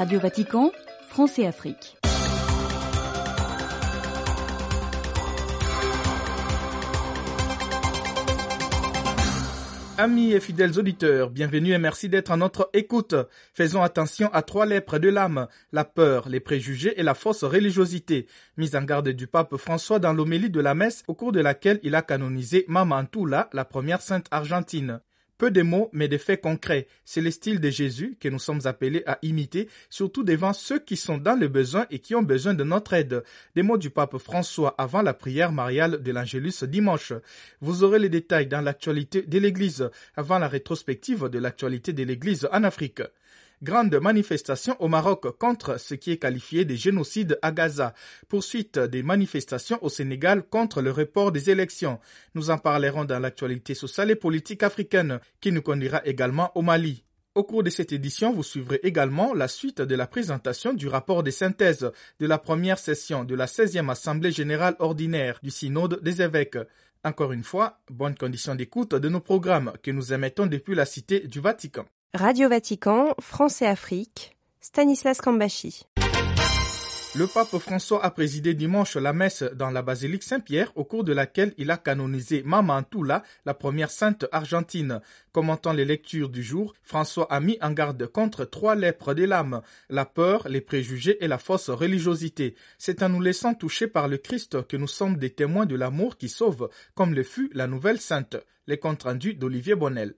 Radio Vatican, France et Afrique. Amis et fidèles auditeurs, bienvenue et merci d'être à notre écoute. Faisons attention à trois lèpres de l'âme, la peur, les préjugés et la fausse religiosité. Mise en garde du pape François dans l'homélie de la messe au cours de laquelle il a canonisé Mamantula, la première sainte argentine. Peu de mots, mais des faits concrets. C'est le style de Jésus que nous sommes appelés à imiter, surtout devant ceux qui sont dans le besoin et qui ont besoin de notre aide. Des mots du pape François avant la prière mariale de l'Angélus dimanche. Vous aurez les détails dans l'actualité de l'Église, avant la rétrospective de l'actualité de l'Église en Afrique grande manifestation au Maroc contre ce qui est qualifié de génocide à Gaza, poursuite des manifestations au Sénégal contre le report des élections. Nous en parlerons dans l'actualité sociale et politique africaine, qui nous conduira également au Mali. Au cours de cette édition, vous suivrez également la suite de la présentation du rapport de synthèse de la première session de la 16e Assemblée générale ordinaire du Synode des évêques. Encore une fois, bonne condition d'écoute de nos programmes que nous émettons depuis la Cité du Vatican. Radio Vatican, France et Afrique, Stanislas Kambashi. Le pape François a présidé dimanche la messe dans la basilique Saint-Pierre au cours de laquelle il a canonisé Mamantula, la première sainte argentine. Commentant les lectures du jour, François a mis en garde contre trois lèpres de l'âme, la peur, les préjugés et la fausse religiosité. C'est en nous laissant toucher par le Christ que nous sommes des témoins de l'amour qui sauve, comme le fut la nouvelle sainte. Les comptes rendus d'Olivier Bonnel.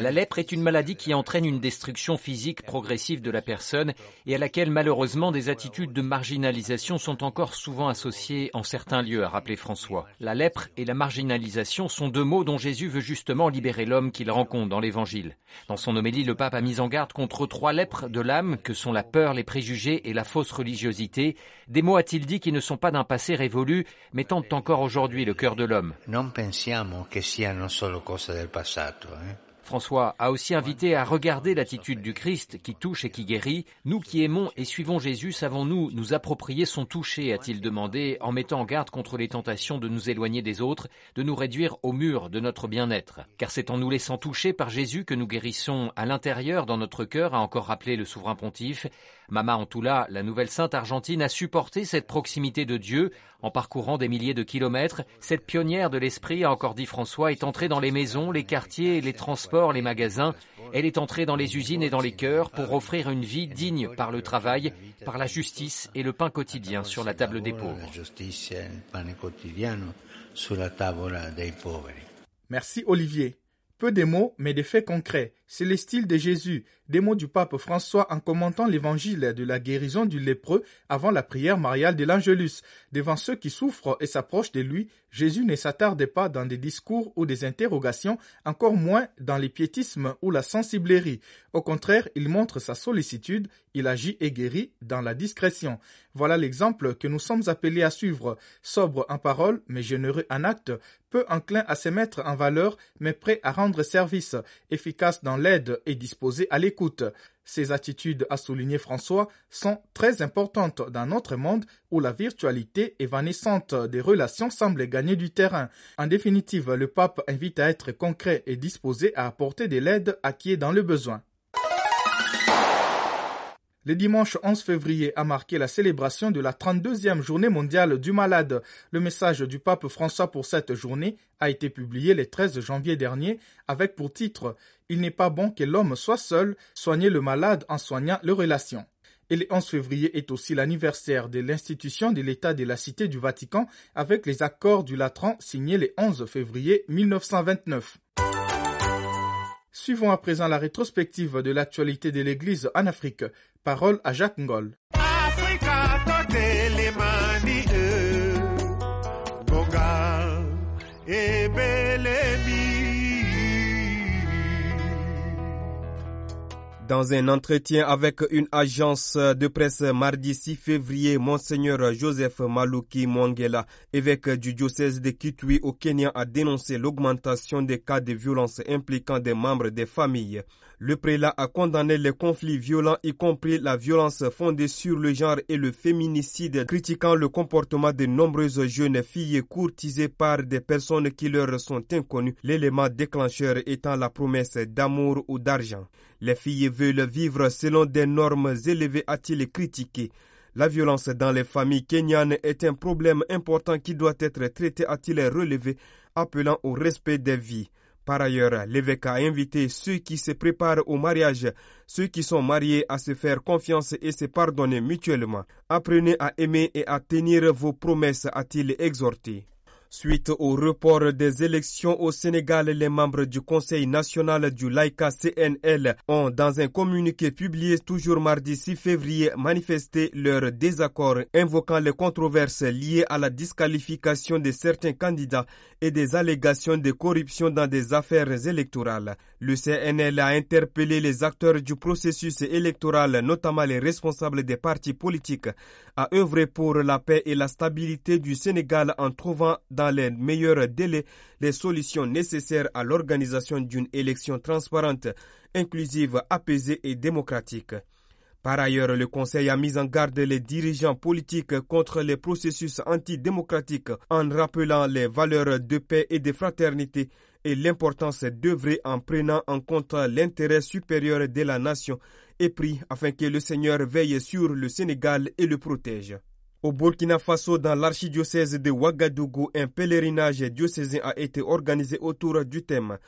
La lèpre est une maladie qui entraîne une destruction physique progressive de la personne et à laquelle malheureusement des attitudes de marginalisation sont encore souvent associées en certains lieux, a rappelé François. La lèpre et la marginalisation sont deux mots dont Jésus veut justement libérer l'homme qu'il rencontre dans l'Évangile. Dans son homélie, le pape a mis en garde contre trois lèpres de l'âme que sont la peur, les préjugés et la fausse religiosité, des mots, a-t-il dit, qui ne sont pas d'un passé révolu, mais tentent encore aujourd'hui le cœur de l'homme. François a aussi invité à regarder l'attitude du Christ qui touche et qui guérit. Nous qui aimons et suivons Jésus, savons-nous nous approprier son toucher, a-t-il demandé, en mettant en garde contre les tentations de nous éloigner des autres, de nous réduire au mur de notre bien-être. Car c'est en nous laissant toucher par Jésus que nous guérissons à l'intérieur dans notre cœur, a encore rappelé le souverain pontife. Mama Antula, la nouvelle sainte argentine, a supporté cette proximité de Dieu en parcourant des milliers de kilomètres. Cette pionnière de l'esprit, a encore dit François, est entrée dans les maisons, les quartiers, les transports, les magasins. Elle est entrée dans les usines et dans les cœurs pour offrir une vie digne par le travail, par la justice et le pain quotidien sur la table des pauvres. Merci Olivier. Peu de mots, mais des faits concrets. C'est le style de Jésus, des mots du pape François en commentant l'évangile de la guérison du lépreux avant la prière mariale de l'Angélus. Devant ceux qui souffrent et s'approchent de lui, Jésus ne s'attarde pas dans des discours ou des interrogations, encore moins dans les piétismes ou la sensiblerie. Au contraire, il montre sa sollicitude, il agit et guérit dans la discrétion. Voilà l'exemple que nous sommes appelés à suivre. Sobre en parole, mais généreux en acte, peu enclin à se mettre en valeur, mais prêt à rendre service, efficace dans l'aide et disposé à l'écoute. Ces attitudes, a souligné François, sont très importantes dans notre monde où la virtualité évanescente des relations semble gagner du terrain. En définitive, le pape invite à être concret et disposé à apporter de l'aide à qui est dans le besoin. Le dimanche 11 février a marqué la célébration de la 32e journée mondiale du malade. Le message du pape François pour cette journée a été publié le 13 janvier dernier avec pour titre Il n'est pas bon que l'homme soit seul, soigner le malade en soignant les relations. Et le 11 février est aussi l'anniversaire de l'institution de l'État de la Cité du Vatican avec les accords du Latran signés le 11 février 1929. Suivons à présent la rétrospective de l'actualité de l'Église en Afrique. Parole à Jacques Ngol. Dans un entretien avec une agence de presse mardi 6 février, Monseigneur Joseph Maluki Mwangela, évêque du diocèse de Kitui au Kenya, a dénoncé l'augmentation des cas de violence impliquant des membres des familles. Le prélat a condamné les conflits violents, y compris la violence fondée sur le genre et le féminicide, critiquant le comportement de nombreuses jeunes filles courtisées par des personnes qui leur sont inconnues, l'élément déclencheur étant la promesse d'amour ou d'argent. Les filles veulent vivre selon des normes élevées, a-t-il critiqué. La violence dans les familles kenyanes est un problème important qui doit être traité, a-t-il relevé, appelant au respect des vies. Par ailleurs, l'évêque a invité ceux qui se préparent au mariage, ceux qui sont mariés à se faire confiance et se pardonner mutuellement. Apprenez à aimer et à tenir vos promesses, a-t-il exhorté. Suite au report des élections au Sénégal, les membres du Conseil national du Laïka CNL ont, dans un communiqué publié toujours mardi 6 février, manifesté leur désaccord, invoquant les controverses liées à la disqualification de certains candidats et des allégations de corruption dans des affaires électorales. Le CNL a interpellé les acteurs du processus électoral, notamment les responsables des partis politiques, à œuvrer pour la paix et la stabilité du Sénégal en trouvant dans les meilleurs délais les solutions nécessaires à l'organisation d'une élection transparente, inclusive, apaisée et démocratique. Par ailleurs, le Conseil a mis en garde les dirigeants politiques contre les processus antidémocratiques en rappelant les valeurs de paix et de fraternité et l'importance d'œuvrer en prenant en compte l'intérêt supérieur de la nation et pris afin que le Seigneur veille sur le Sénégal et le protège. Au Burkina Faso, dans l'archidiocèse de Ouagadougou, un pèlerinage diocésain a été organisé autour du thème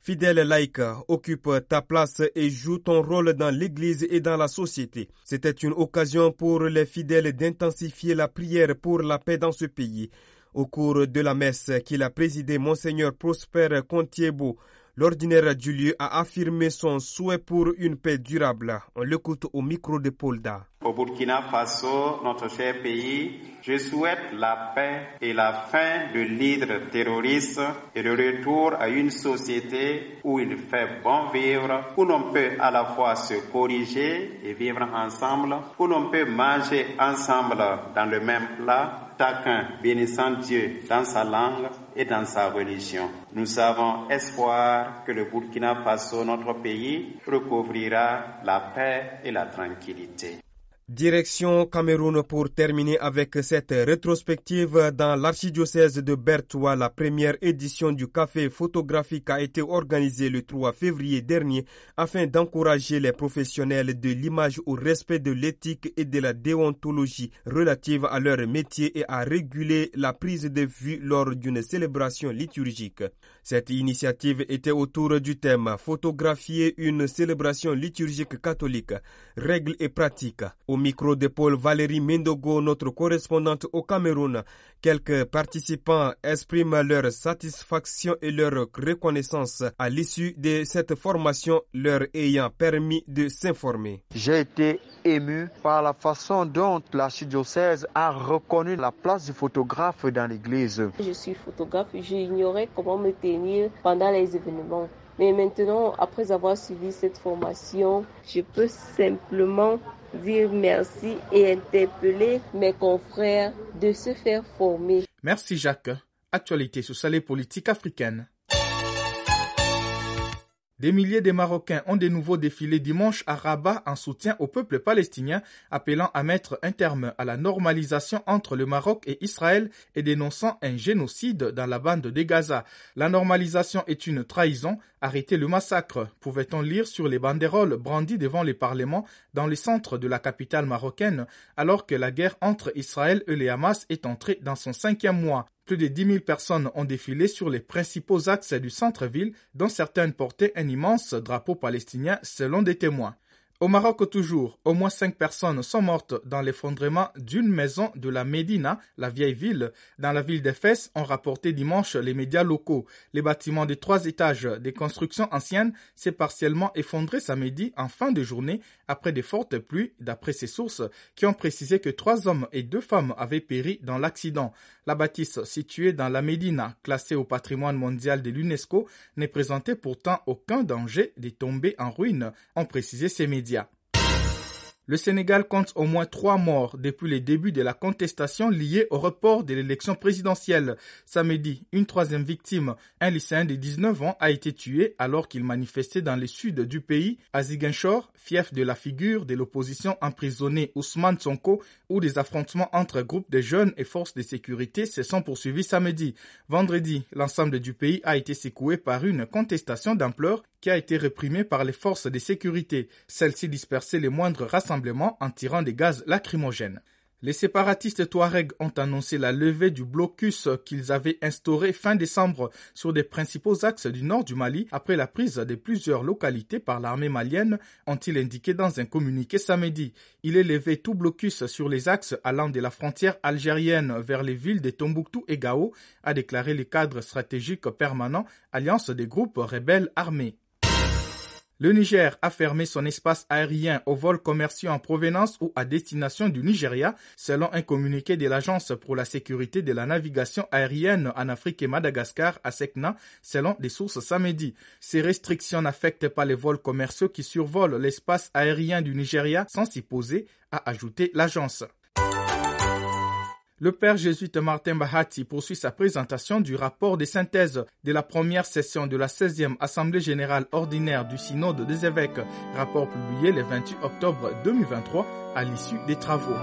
Fidèle laïque, occupe ta place et joue ton rôle dans l'Église et dans la société. C'était une occasion pour les fidèles d'intensifier la prière pour la paix dans ce pays. Au cours de la messe qu'il a présidée, Monseigneur Prosper Contiebo, l'ordinaire du lieu a affirmé son souhait pour une paix durable. On l'écoute au micro de Polda. Au Burkina Faso, notre cher pays, je souhaite la paix et la fin de l'hydre terroriste et le retour à une société où il fait bon vivre, où l'on peut à la fois se corriger et vivre ensemble, où l'on peut manger ensemble dans le même plat, chacun bénissant Dieu dans sa langue et dans sa religion. Nous avons espoir que le Burkina Faso, notre pays, recouvrira la paix et la tranquillité. Direction Cameroun pour terminer avec cette rétrospective dans l'archidiocèse de Bertoua. La première édition du café photographique a été organisée le 3 février dernier afin d'encourager les professionnels de l'image au respect de l'éthique et de la déontologie relative à leur métier et à réguler la prise de vue lors d'une célébration liturgique. Cette initiative était autour du thème photographier une célébration liturgique catholique, règles et pratiques. Au micro de Paul Valérie Mendogo, notre correspondante au Cameroun, quelques participants expriment leur satisfaction et leur reconnaissance à l'issue de cette formation leur ayant permis de s'informer. J'ai été ému par la façon dont la l'archidiocèse a reconnu la place du photographe dans l'église. Je suis photographe, j'ignorais comment me tenir pendant les événements. Mais maintenant, après avoir suivi cette formation, je peux simplement dire merci et interpeller mes confrères de se faire former. Merci Jacques. Actualité sociale et politique africaine. Des milliers de Marocains ont de nouveau défilé dimanche à Rabat en soutien au peuple palestinien, appelant à mettre un terme à la normalisation entre le Maroc et Israël et dénonçant un génocide dans la bande de Gaza. La normalisation est une trahison. Arrêtez le massacre, pouvait-on lire sur les banderoles brandies devant les parlements dans le centre de la capitale marocaine, alors que la guerre entre Israël et les Hamas est entrée dans son cinquième mois? Plus de 10 000 personnes ont défilé sur les principaux axes du centre-ville, dont certaines portaient un immense drapeau palestinien selon des témoins. Au Maroc toujours, au moins cinq personnes sont mortes dans l'effondrement d'une maison de la Médina, la vieille ville. Dans la ville d'Efes, ont rapporté dimanche les médias locaux. Les bâtiments de trois étages des constructions anciennes s'est partiellement effondré samedi en fin de journée après de fortes pluies, d'après ces sources qui ont précisé que trois hommes et deux femmes avaient péri dans l'accident. La bâtisse située dans la Médina, classée au patrimoine mondial de l'UNESCO, ne présentait pourtant aucun danger de tomber en ruine, ont précisé ces médias. Le Sénégal compte au moins trois morts depuis le début de la contestation liée au report de l'élection présidentielle. Samedi, une troisième victime, un lycéen de 19 ans, a été tué alors qu'il manifestait dans le sud du pays, à fief de la figure de l'opposition emprisonnée Ousmane Sonko, où des affrontements entre groupes de jeunes et forces de sécurité se sont poursuivis samedi. Vendredi, l'ensemble du pays a été secoué par une contestation d'ampleur qui a été réprimée par les forces de sécurité. Celles-ci dispersaient les moindres rassemblements en tirant des gaz lacrymogènes. Les séparatistes Touaregs ont annoncé la levée du blocus qu'ils avaient instauré fin décembre sur des principaux axes du nord du Mali après la prise de plusieurs localités par l'armée malienne, ont-ils indiqué dans un communiqué samedi. Il est levé tout blocus sur les axes allant de la frontière algérienne vers les villes de Tombouctou et Gao, a déclaré le cadre stratégique permanent Alliance des groupes rebelles armés. Le Niger a fermé son espace aérien aux vols commerciaux en provenance ou à destination du Nigeria, selon un communiqué de l'Agence pour la sécurité de la navigation aérienne en Afrique et Madagascar, ASECNA, selon des sources samedi. Ces restrictions n'affectent pas les vols commerciaux qui survolent l'espace aérien du Nigeria sans s'y poser, a ajouté l'agence. Le père jésuite Martin Bahati poursuit sa présentation du rapport de synthèse de la première session de la 16e Assemblée générale ordinaire du Synode des évêques, rapport publié le 28 octobre 2023 à l'issue des travaux.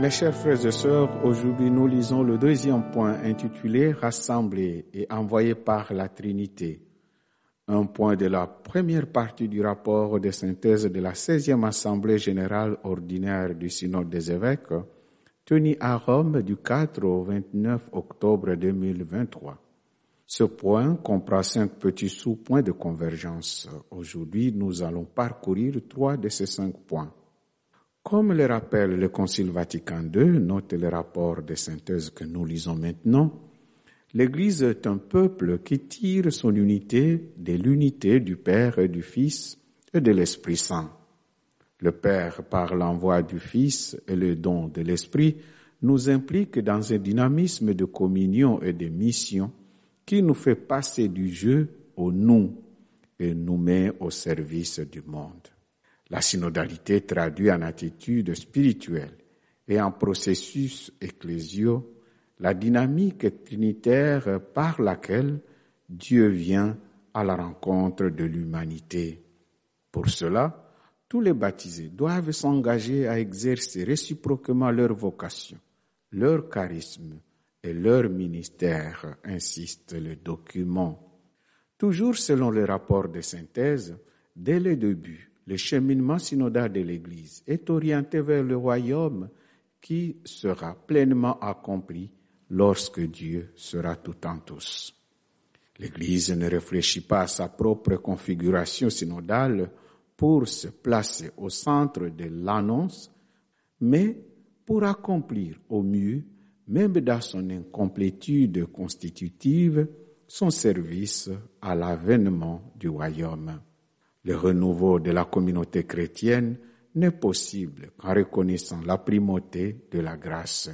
Mes chers frères et sœurs, aujourd'hui nous lisons le deuxième point intitulé Rassemblés et envoyés par la Trinité un point de la première partie du rapport de synthèse de la 16e Assemblée générale ordinaire du Synode des évêques, tenu à Rome du 4 au 29 octobre 2023. Ce point comprend cinq petits sous-points de convergence. Aujourd'hui, nous allons parcourir trois de ces cinq points. Comme le rappelle le Concile Vatican II, note le rapport de synthèse que nous lisons maintenant, L'Église est un peuple qui tire son unité de l'unité du Père et du Fils et de l'Esprit Saint. Le Père, par l'envoi du Fils et le don de l'Esprit, nous implique dans un dynamisme de communion et de mission qui nous fait passer du jeu au nous et nous met au service du monde. La synodalité traduit en attitude spirituelle et en processus ecclésiaux la dynamique trinitaire par laquelle Dieu vient à la rencontre de l'humanité. Pour cela, tous les baptisés doivent s'engager à exercer réciproquement leur vocation, leur charisme et leur ministère, insiste le document. Toujours selon le rapport de synthèse, dès le début, le cheminement synodal de l'Église est orienté vers le royaume qui sera pleinement accompli lorsque Dieu sera tout en tous. L'Église ne réfléchit pas à sa propre configuration synodale pour se placer au centre de l'annonce, mais pour accomplir au mieux, même dans son incomplétude constitutive, son service à l'avènement du royaume. Le renouveau de la communauté chrétienne n'est possible qu'en reconnaissant la primauté de la grâce.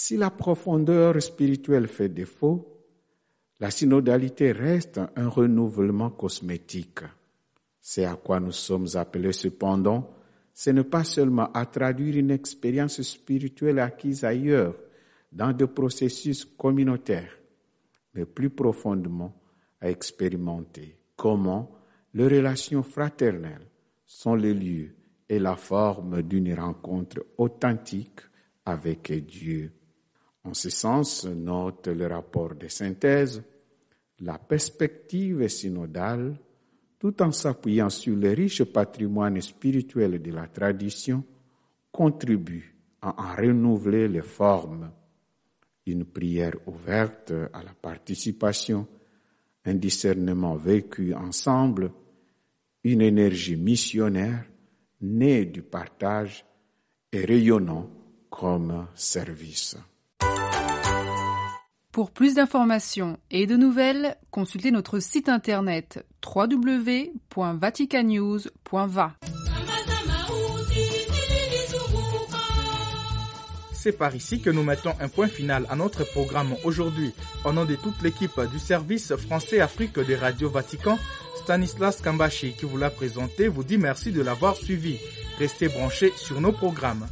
Si la profondeur spirituelle fait défaut, la synodalité reste un renouvellement cosmétique. C'est à quoi nous sommes appelés cependant, ce n'est pas seulement à traduire une expérience spirituelle acquise ailleurs, dans des processus communautaires, mais plus profondément à expérimenter comment les relations fraternelles sont les lieux et la forme d'une rencontre authentique avec Dieu. En ce sens, note le rapport de synthèse, la perspective synodale, tout en s'appuyant sur le riche patrimoine spirituel de la tradition, contribue à en renouveler les formes. Une prière ouverte à la participation, un discernement vécu ensemble, une énergie missionnaire née du partage et rayonnant comme service. Pour plus d'informations et de nouvelles, consultez notre site internet www.vaticanews.va. C'est par ici que nous mettons un point final à notre programme aujourd'hui. Au nom de toute l'équipe du service français Afrique des Radio Vatican, Stanislas Kambashi qui vous l'a présenté vous dit merci de l'avoir suivi. Restez branchés sur nos programmes.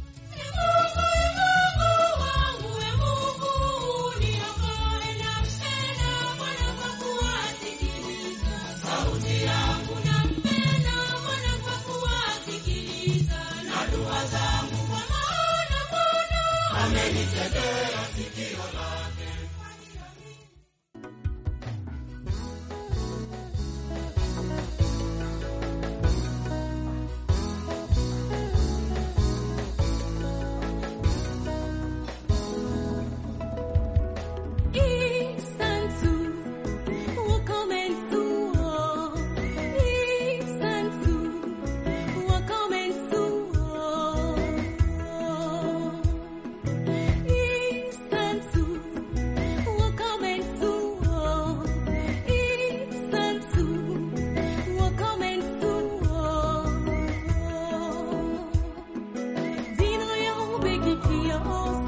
dignity, your own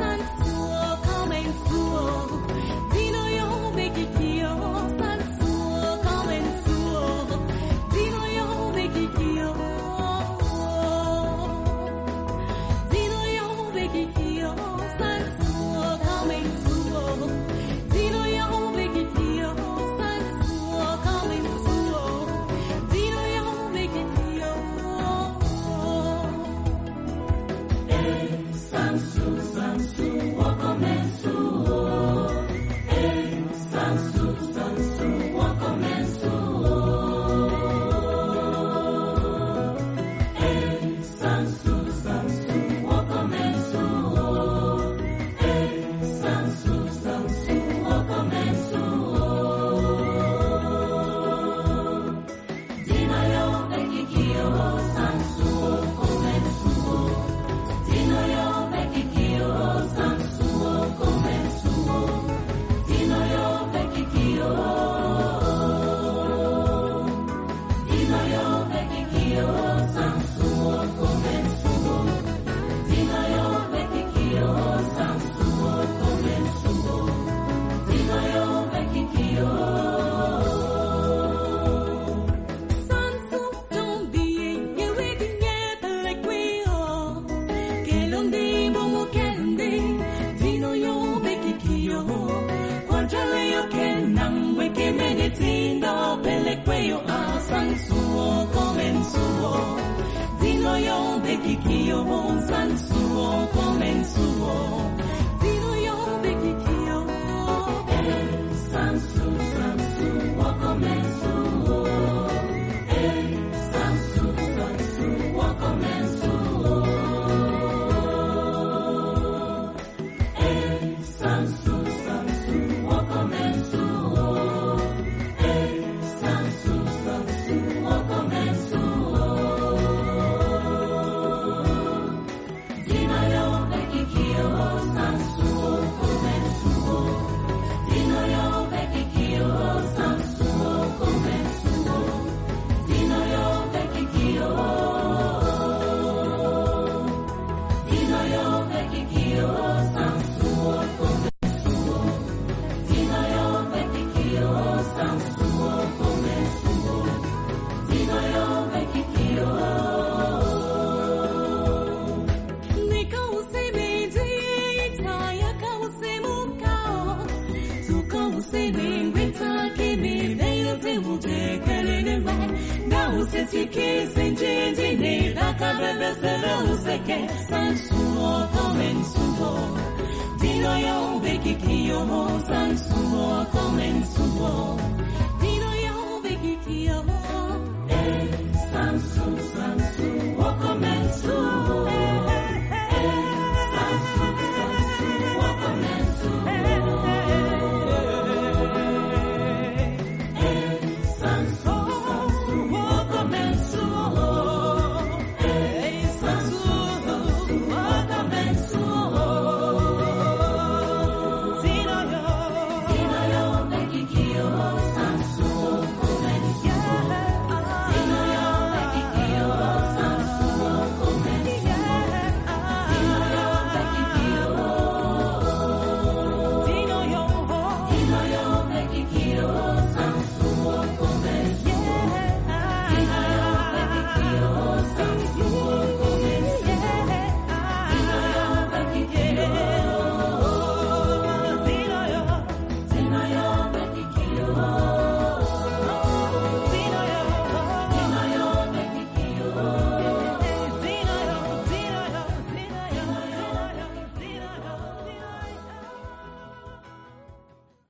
Santo,